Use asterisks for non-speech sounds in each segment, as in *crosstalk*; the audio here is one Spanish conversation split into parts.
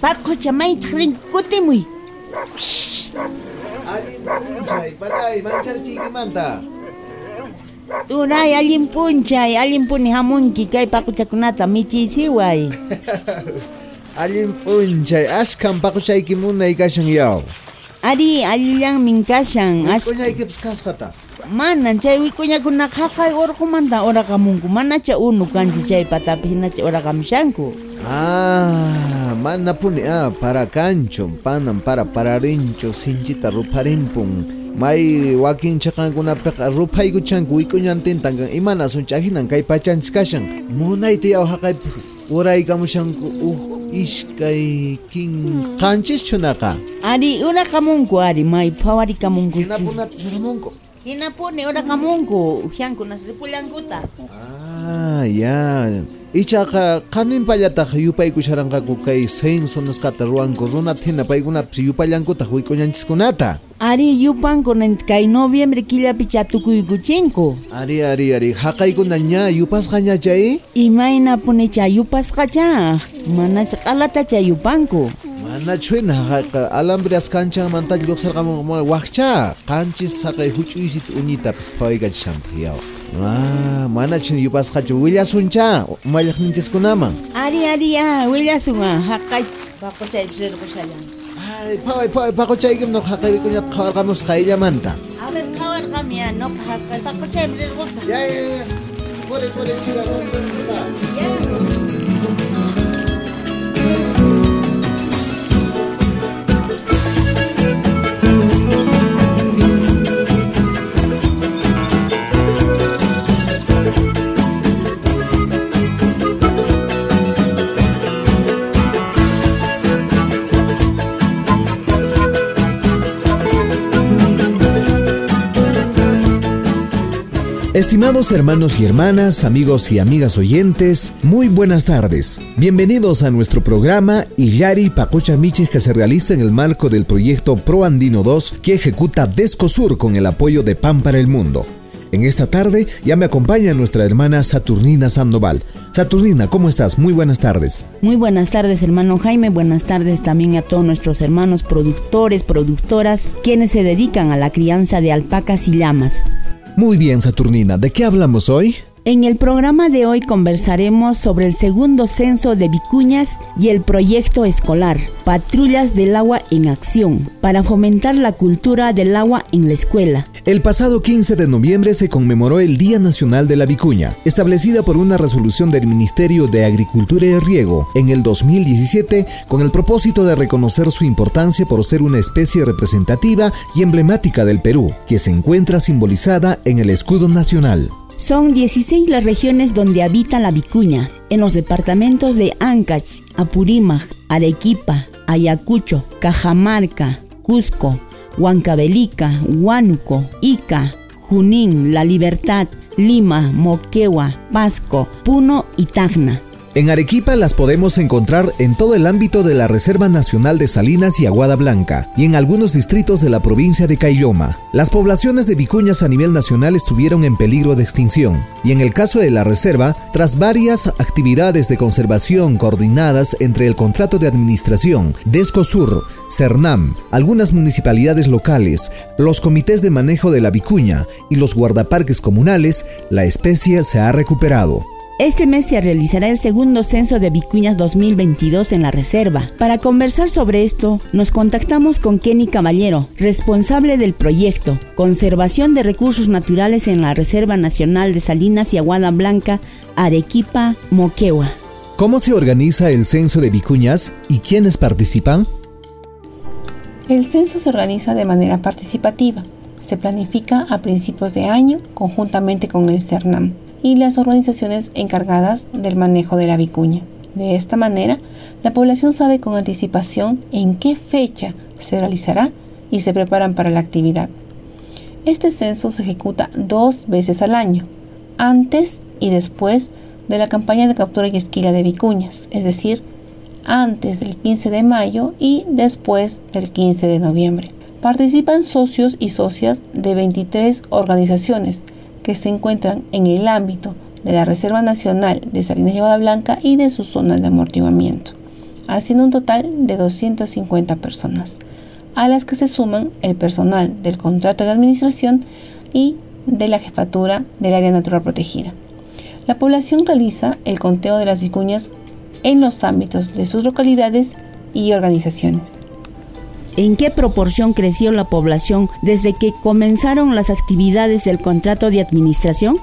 Paqucha mayta kutimuy. Allin punchay, patay, mancharchiykimanta. Turay allin punchay, allin puni hamunki kay paquchakunata michiysiway. *laughs* Allin punchay, ashkan paquchaykimunay kashan yaw. Ari allillan min kashan. As Kuñaykipas kasqata. manan chay wikuñakuna qhaqay urqumanta uraqamunku. Mana cha unu kanchu chay patapi hinacha uraqamushanku. Ah, manapuni a ah, para kanchun panan para para pararinchu sinchita ruparinpun may wakinchaqankunapiqa ah, ruphaykuychanku wik'uñantintan kan ah, imana sunch'ajinan kay pachanchis kashan munayta yawhaqaypi uraykamushanku uj uh, iskay qanchis ari uraqamunku ari may phawariqamunku hinapunapi suramunku hinapuni uraqamunku ujiankunas ripullankuta ah ya. yeah. Ichaqa qanin pallataq yupaykusharanqaku kay censo nisqata ruwanku runa thina paykunapas yupallankutaq wik'uñanchiskunata. Ari yupankuna kay noviembre killapi chatukuykuchinku. Ari ari ari haqaykuna ña yupasqa ña chay? Imayna puni chayupasqacha. Mana chaqalata chayupanku. nachwin haqa alambres kancha mantaj lluqsarqamun waqcha qanchis saqay huch'uysit unitapis phawaykachishantiyaw Ah, suncha yupasqachu willasuncha kunama. ari ari ya wilya suma a willasun haqay paquchaypis rirqushayan ay phaway phaway paquchaykim noqa haqayrikuñat qhawarqamusqa illamanta a ver qhawarqami a ya noqa haqay paquchaypis rirqusa ya ya ya ya. pore pore chira Estimados hermanos y hermanas, amigos y amigas oyentes, muy buenas tardes. Bienvenidos a nuestro programa Illari Pacocha Michis que se realiza en el marco del proyecto Pro Andino 2 que ejecuta Descosur con el apoyo de Pan para el Mundo. En esta tarde ya me acompaña nuestra hermana Saturnina Sandoval. Saturnina, ¿cómo estás? Muy buenas tardes. Muy buenas tardes, hermano Jaime. Buenas tardes también a todos nuestros hermanos productores, productoras, quienes se dedican a la crianza de alpacas y llamas. Muy bien, Saturnina, ¿de qué hablamos hoy? En el programa de hoy conversaremos sobre el segundo censo de Vicuñas y el proyecto escolar Patrullas del Agua en Acción para fomentar la cultura del agua en la escuela. El pasado 15 de noviembre se conmemoró el Día Nacional de la Vicuña, establecida por una resolución del Ministerio de Agricultura y Riego en el 2017 con el propósito de reconocer su importancia por ser una especie representativa y emblemática del Perú, que se encuentra simbolizada en el escudo nacional. Son 16 las regiones donde habita la vicuña, en los departamentos de Ancash, Apurímac, Arequipa, Ayacucho, Cajamarca, Cusco, Huancavelica, Huánuco, Ica, Junín, La Libertad, Lima, Moquegua, Pasco, Puno y Tacna. En Arequipa las podemos encontrar en todo el ámbito de la Reserva Nacional de Salinas y Aguada Blanca y en algunos distritos de la provincia de Caylloma. Las poblaciones de vicuñas a nivel nacional estuvieron en peligro de extinción y en el caso de la reserva, tras varias actividades de conservación coordinadas entre el contrato de administración, Descosur, CERNAM, algunas municipalidades locales, los comités de manejo de la vicuña y los guardaparques comunales, la especie se ha recuperado. Este mes se realizará el segundo censo de Vicuñas 2022 en la reserva. Para conversar sobre esto, nos contactamos con Kenny Caballero, responsable del proyecto Conservación de Recursos Naturales en la Reserva Nacional de Salinas y Aguada Blanca, Arequipa, Moquegua. ¿Cómo se organiza el censo de vicuñas y quiénes participan? El censo se organiza de manera participativa. se planifica a principios de año conjuntamente con el CERNAM y las organizaciones encargadas del manejo de la vicuña. De esta manera, la población sabe con anticipación en qué fecha se realizará y se preparan para la actividad. Este censo se ejecuta dos veces al año, antes y después de la campaña de captura y esquila de vicuñas, es decir, antes del 15 de mayo y después del 15 de noviembre. Participan socios y socias de 23 organizaciones que se encuentran en el ámbito de la Reserva Nacional de Salinas y Blanca y de sus zonas de amortiguamiento, haciendo un total de 250 personas, a las que se suman el personal del contrato de administración y de la jefatura del área natural protegida. La población realiza el conteo de las vicuñas en los ámbitos de sus localidades y organizaciones. ¿En qué proporción creció la población desde que comenzaron las actividades del contrato de administración?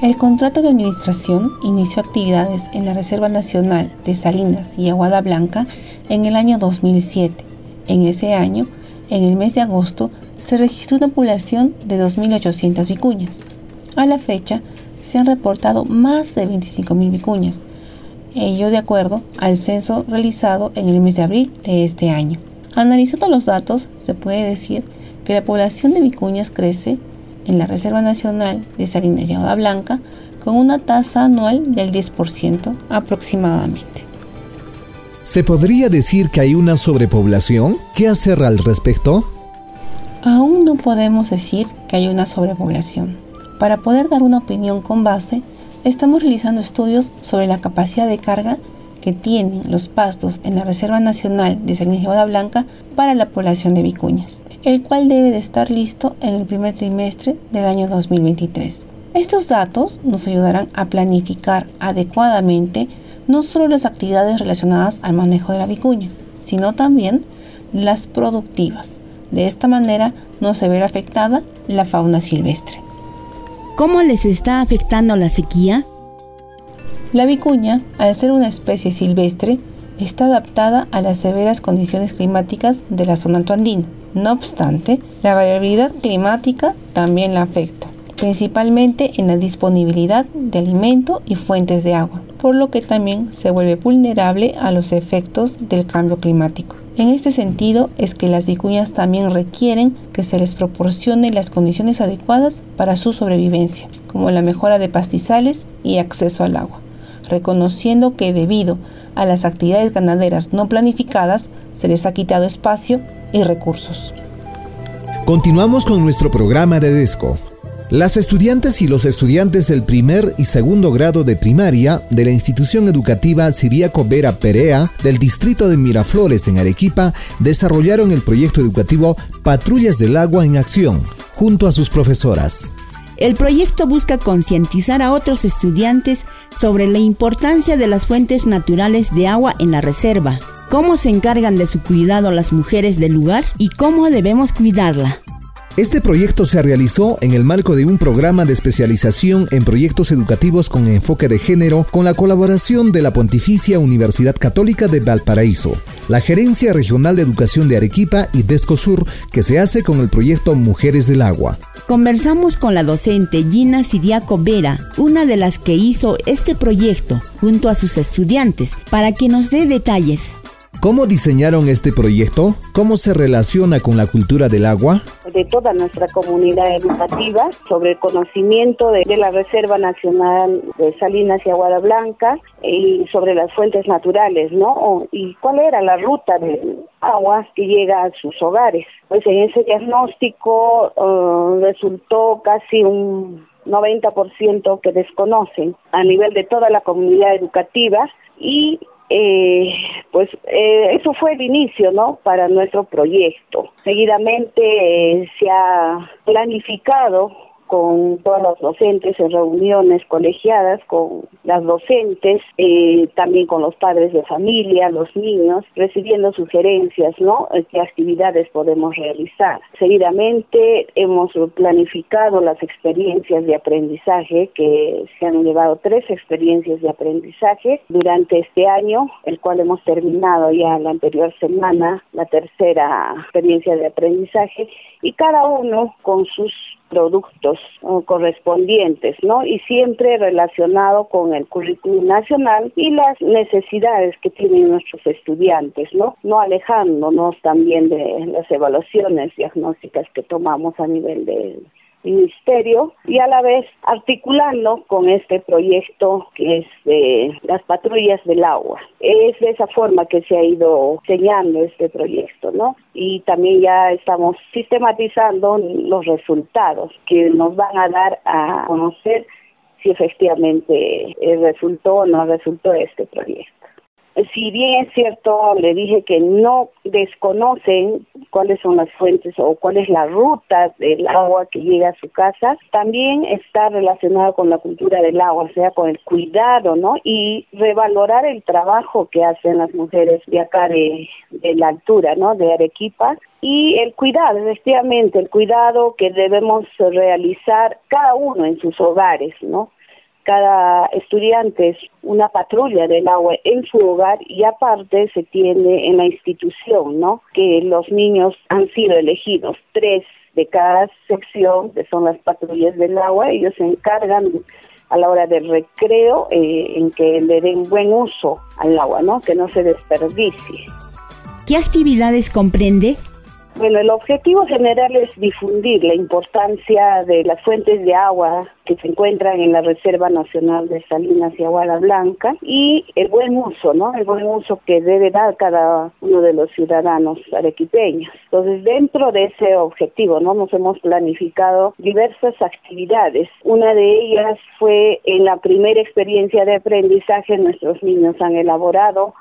El contrato de administración inició actividades en la Reserva Nacional de Salinas y Aguada Blanca en el año 2007. En ese año, en el mes de agosto, se registró una población de 2.800 vicuñas. A la fecha, se han reportado más de 25.000 vicuñas, ello de acuerdo al censo realizado en el mes de abril de este año. Analizando los datos, se puede decir que la población de vicuñas crece en la Reserva Nacional de Salinas y Agua Blanca con una tasa anual del 10% aproximadamente. ¿Se podría decir que hay una sobrepoblación? ¿Qué hacer al respecto? Aún no podemos decir que hay una sobrepoblación. Para poder dar una opinión con base, estamos realizando estudios sobre la capacidad de carga que tienen los pastos en la Reserva Nacional de San Ignacio Blanca para la población de vicuñas, el cual debe de estar listo en el primer trimestre del año 2023. Estos datos nos ayudarán a planificar adecuadamente no solo las actividades relacionadas al manejo de la vicuña, sino también las productivas. De esta manera no se verá afectada la fauna silvestre. ¿Cómo les está afectando la sequía? La vicuña, al ser una especie silvestre, está adaptada a las severas condiciones climáticas de la zona altoandina. No obstante, la variabilidad climática también la afecta, principalmente en la disponibilidad de alimento y fuentes de agua, por lo que también se vuelve vulnerable a los efectos del cambio climático. En este sentido es que las vicuñas también requieren que se les proporcione las condiciones adecuadas para su sobrevivencia, como la mejora de pastizales y acceso al agua, reconociendo que debido a las actividades ganaderas no planificadas se les ha quitado espacio y recursos. Continuamos con nuestro programa de DESCO. Las estudiantes y los estudiantes del primer y segundo grado de primaria de la institución educativa Siriaco Vera Perea del distrito de Miraflores en Arequipa desarrollaron el proyecto educativo Patrullas del Agua en Acción junto a sus profesoras. El proyecto busca concientizar a otros estudiantes sobre la importancia de las fuentes naturales de agua en la reserva, cómo se encargan de su cuidado las mujeres del lugar y cómo debemos cuidarla. Este proyecto se realizó en el marco de un programa de especialización en proyectos educativos con enfoque de género con la colaboración de la Pontificia Universidad Católica de Valparaíso, la Gerencia Regional de Educación de Arequipa y Descosur, que se hace con el proyecto Mujeres del Agua. Conversamos con la docente Gina Sidiaco Vera, una de las que hizo este proyecto junto a sus estudiantes, para que nos dé detalles. ¿Cómo diseñaron este proyecto? ¿Cómo se relaciona con la cultura del agua? De toda nuestra comunidad educativa sobre el conocimiento de, la Reserva Nacional de Salinas y Aguada Blanca y sobre las fuentes naturales, ¿no? y cuál era la ruta de agua que llega a sus hogares. Pues en ese diagnóstico uh, resultó casi un 90% que desconocen a nivel de toda la comunidad educativa y eh, eh, eso fue el inicio, ¿no? Para nuestro proyecto. Seguidamente eh, se ha planificado con todos los docentes en reuniones colegiadas con las docentes, eh, también con los padres de familia, los niños, recibiendo sugerencias, ¿no? Eh, ¿Qué actividades podemos realizar? Seguidamente hemos planificado las experiencias de aprendizaje, que se han llevado tres experiencias de aprendizaje durante este año, el cual hemos terminado ya la anterior semana, la tercera experiencia de aprendizaje, y cada uno con sus productos correspondientes, ¿no? Y siempre relacionado con el currículum nacional y las necesidades que tienen nuestros estudiantes, ¿no? No alejándonos también de las evaluaciones diagnósticas que tomamos a nivel de ministerio y a la vez articulando con este proyecto que es de las patrullas del agua. Es de esa forma que se ha ido diseñando este proyecto, ¿no? Y también ya estamos sistematizando los resultados que nos van a dar a conocer si efectivamente resultó o no resultó este proyecto si bien es cierto, le dije que no desconocen cuáles son las fuentes o cuál es la ruta del agua que llega a su casa, también está relacionado con la cultura del agua, o sea, con el cuidado, ¿no? Y revalorar el trabajo que hacen las mujeres de acá de, de la altura, ¿no? De Arequipa, y el cuidado, efectivamente, el cuidado que debemos realizar cada uno en sus hogares, ¿no? Cada estudiante es una patrulla del agua en su hogar y aparte se tiene en la institución, ¿no? Que los niños han sido elegidos, tres de cada sección, que son las patrullas del agua, ellos se encargan a la hora del recreo eh, en que le den buen uso al agua, ¿no? Que no se desperdicie. ¿Qué actividades comprende? Bueno, el objetivo general es difundir la importancia de las fuentes de agua que se encuentran en la Reserva Nacional de Salinas y Aguada Blanca y el buen uso, ¿no? El buen uso que debe dar cada uno de los ciudadanos arequipeños. Entonces, dentro de ese objetivo, ¿no? Nos hemos planificado diversas actividades. Una de ellas fue en la primera experiencia de aprendizaje, nuestros niños han elaborado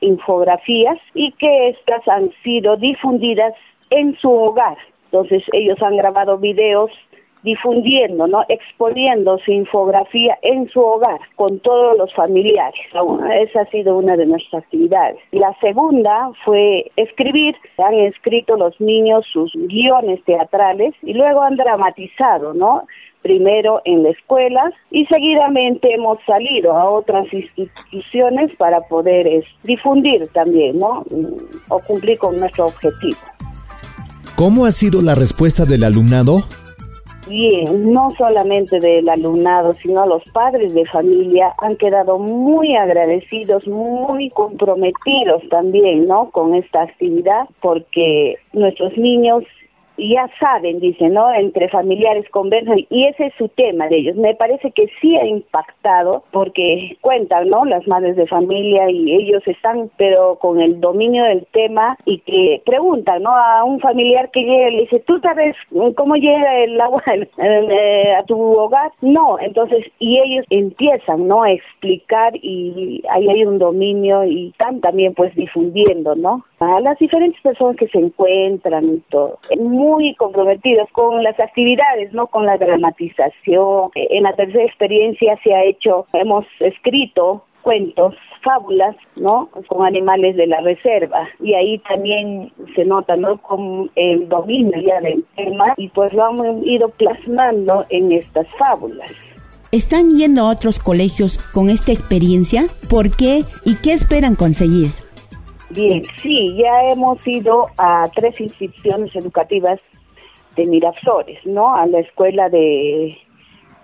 infografías y que estas han sido difundidas en su hogar. Entonces ellos han grabado videos difundiendo, ¿no? exponiendo su infografía en su hogar con todos los familiares. Esa ha sido una de nuestras actividades. La segunda fue escribir. Han escrito los niños sus guiones teatrales y luego han dramatizado, ¿no? Primero en la escuela y seguidamente hemos salido a otras instituciones para poder difundir también, ¿no? Mm, o cumplir con nuestro objetivo. ¿Cómo ha sido la respuesta del alumnado? Bien, no solamente del alumnado, sino los padres de familia han quedado muy agradecidos, muy comprometidos también, ¿no? Con esta actividad, porque nuestros niños ya saben, dicen, ¿no? Entre familiares conversan y ese es su tema de ellos. Me parece que sí ha impactado porque cuentan, ¿no? Las madres de familia y ellos están, pero con el dominio del tema y que preguntan, ¿no? A un familiar que llega y le dice, ¿tú sabes cómo llega el agua *laughs* eh, a tu hogar? No, entonces, y ellos empiezan, ¿no? A explicar y ahí hay un dominio y están también pues difundiendo, ¿no? A las diferentes personas que se encuentran y todo muy comprometidos con las actividades, no con la dramatización. En la tercera experiencia se ha hecho, hemos escrito cuentos, fábulas, ¿no? Con animales de la reserva. Y ahí también se nota, ¿no? Con el dominio ya del tema y pues lo hemos ido plasmando en estas fábulas. ¿Están yendo a otros colegios con esta experiencia? ¿Por qué y qué esperan conseguir? Bien, sí, ya hemos ido a tres instituciones educativas de Miraflores, ¿no? A la escuela de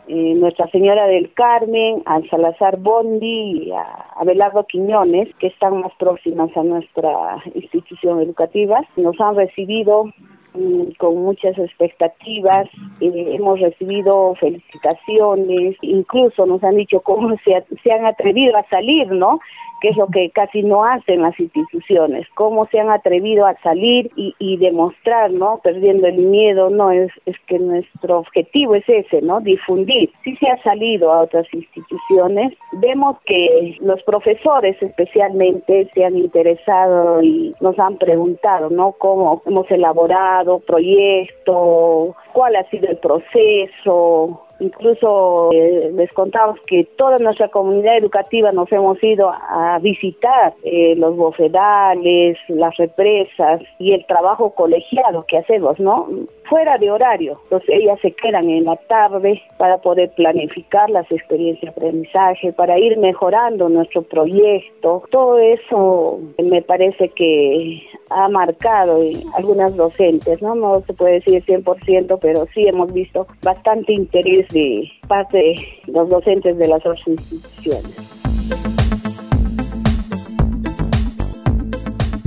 eh, Nuestra Señora del Carmen, al Salazar Bondi y a Abelardo Quiñones, que están más próximas a nuestra institución educativa. Nos han recibido mm, con muchas expectativas, eh, hemos recibido felicitaciones, incluso nos han dicho cómo se, se han atrevido a salir, ¿no? Que es lo que casi no hacen las instituciones, cómo se han atrevido a salir y, y demostrar, ¿no? Perdiendo el miedo, no es, es que nuestro objetivo es ese, ¿no? Difundir. Si se ha salido a otras instituciones, vemos que los profesores especialmente se han interesado y nos han preguntado, ¿no? Cómo hemos elaborado proyectos, cuál ha sido el proceso, Incluso eh, les contamos que toda nuestra comunidad educativa nos hemos ido a visitar eh, los bofedales, las represas y el trabajo colegiado que hacemos, ¿no? Fuera de horario. Entonces ellas se quedan en la tarde para poder planificar las experiencias de aprendizaje, para ir mejorando nuestro proyecto. Todo eso me parece que ha marcado algunas docentes, ¿no? No se puede decir 100%, pero sí hemos visto bastante interés de parte de los docentes de las otras instituciones.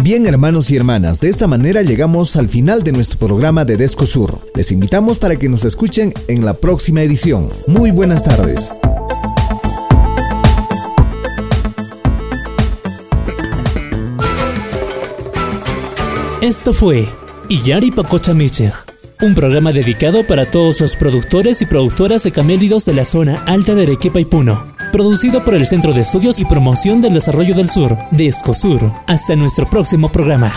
Bien, hermanos y hermanas, de esta manera llegamos al final de nuestro programa de Descosur. Les invitamos para que nos escuchen en la próxima edición. Muy buenas tardes. Esto fue Iyari Pacocha un programa dedicado para todos los productores y productoras de camélidos de la zona alta de Arequipa y Puno. Producido por el Centro de Estudios y Promoción del Desarrollo del Sur, de Escosur. Hasta nuestro próximo programa.